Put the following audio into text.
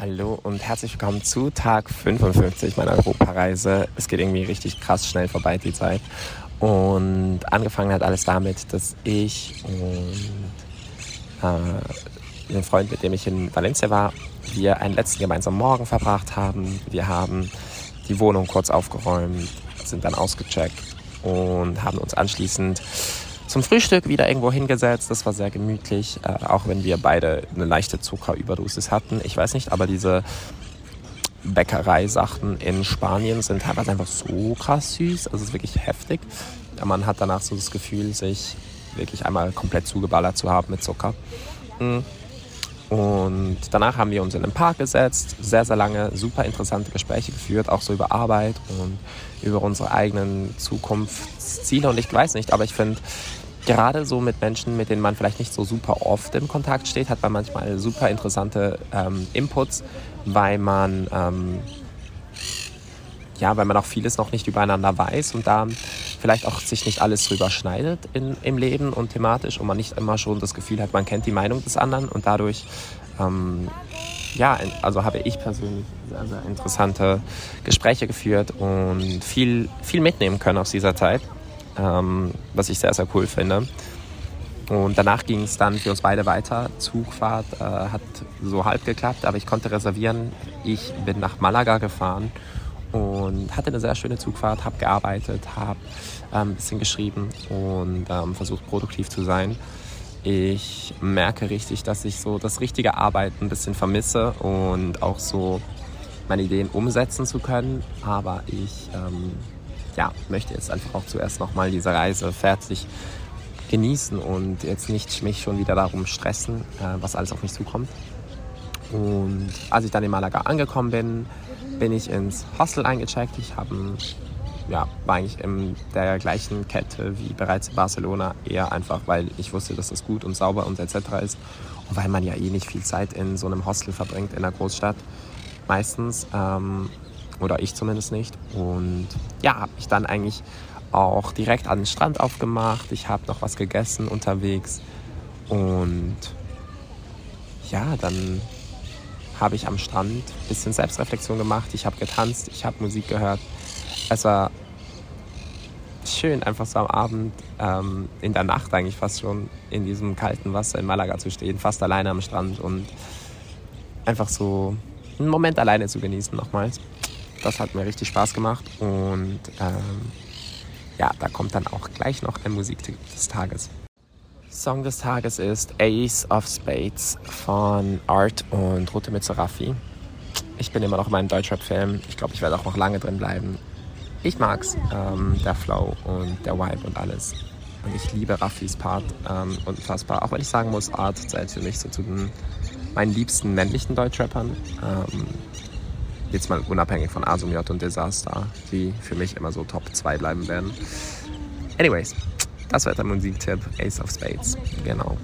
Hallo und herzlich willkommen zu Tag 55 meiner Europareise. Es geht irgendwie richtig krass schnell vorbei, die Zeit. Und angefangen hat alles damit, dass ich und äh, ein Freund, mit dem ich in Valencia war, wir einen letzten gemeinsamen Morgen verbracht haben. Wir haben die Wohnung kurz aufgeräumt, sind dann ausgecheckt und haben uns anschließend zum Frühstück wieder irgendwo hingesetzt. Das war sehr gemütlich, äh, auch wenn wir beide eine leichte Zuckerüberdosis hatten. Ich weiß nicht, aber diese Bäckereisachen in Spanien sind teilweise einfach so krass süß. Also es ist wirklich heftig. Man hat danach so das Gefühl, sich wirklich einmal komplett zugeballert zu haben mit Zucker. Mm. Und danach haben wir uns in den Park gesetzt, sehr, sehr lange, super interessante Gespräche geführt, auch so über Arbeit und über unsere eigenen Zukunftsziele. Und ich weiß nicht, aber ich finde, gerade so mit Menschen, mit denen man vielleicht nicht so super oft in Kontakt steht, hat man manchmal super interessante ähm, Inputs, weil man, ähm, ja, weil man auch vieles noch nicht übereinander weiß und da vielleicht auch sich nicht alles drüber schneidet in, im Leben und thematisch und man nicht immer schon das Gefühl hat, man kennt die Meinung des anderen und dadurch, ähm, ja, also habe ich persönlich sehr, sehr interessante Gespräche geführt und viel, viel mitnehmen können aus dieser Zeit, ähm, was ich sehr, sehr cool finde. Und danach ging es dann für uns beide weiter. Zugfahrt äh, hat so halb geklappt, aber ich konnte reservieren. Ich bin nach Malaga gefahren und hatte eine sehr schöne Zugfahrt, habe gearbeitet, habe ähm, ein bisschen geschrieben und ähm, versucht produktiv zu sein. Ich merke richtig, dass ich so das richtige Arbeiten ein bisschen vermisse und auch so meine Ideen umsetzen zu können. Aber ich ähm, ja, möchte jetzt einfach auch zuerst nochmal diese Reise fertig genießen und jetzt nicht mich schon wieder darum stressen, äh, was alles auf mich zukommt. Und als ich dann in Malaga angekommen bin, bin ich ins Hostel eingecheckt. Ich habe ja, war eigentlich in der gleichen Kette wie bereits in Barcelona, eher einfach, weil ich wusste, dass das gut und sauber und etc. ist. Und weil man ja eh nicht viel Zeit in so einem Hostel verbringt in der Großstadt, meistens, ähm, oder ich zumindest nicht. Und ja, habe ich dann eigentlich auch direkt an den Strand aufgemacht. Ich habe noch was gegessen unterwegs und ja, dann habe ich am Strand ein bisschen Selbstreflexion gemacht. Ich habe getanzt, ich habe Musik gehört. Es war schön, einfach so am Abend, ähm, in der Nacht eigentlich fast schon, in diesem kalten Wasser in Malaga zu stehen, fast alleine am Strand und einfach so einen Moment alleine zu genießen nochmals. Das hat mir richtig Spaß gemacht und ähm, ja, da kommt dann auch gleich noch ein Musiktipp des Tages. Song des Tages ist Ace of Spades von Art und Rote mit Serafi. Ich bin immer noch in meinem Deutschrap-Film. Ich glaube, ich werde auch noch lange drin bleiben. Ich mag's, ähm, der Flow und der Vibe und alles. Und ich liebe Raffis Part ähm, unfassbar. Auch wenn ich sagen muss, Art zählt für mich so zu den meinen liebsten männlichen Deutschrappern. Ähm, jetzt mal unabhängig von Asum J und Disaster, die für mich immer so Top 2 bleiben werden. Anyways, das war der Musiktipp Ace of Spades. Genau.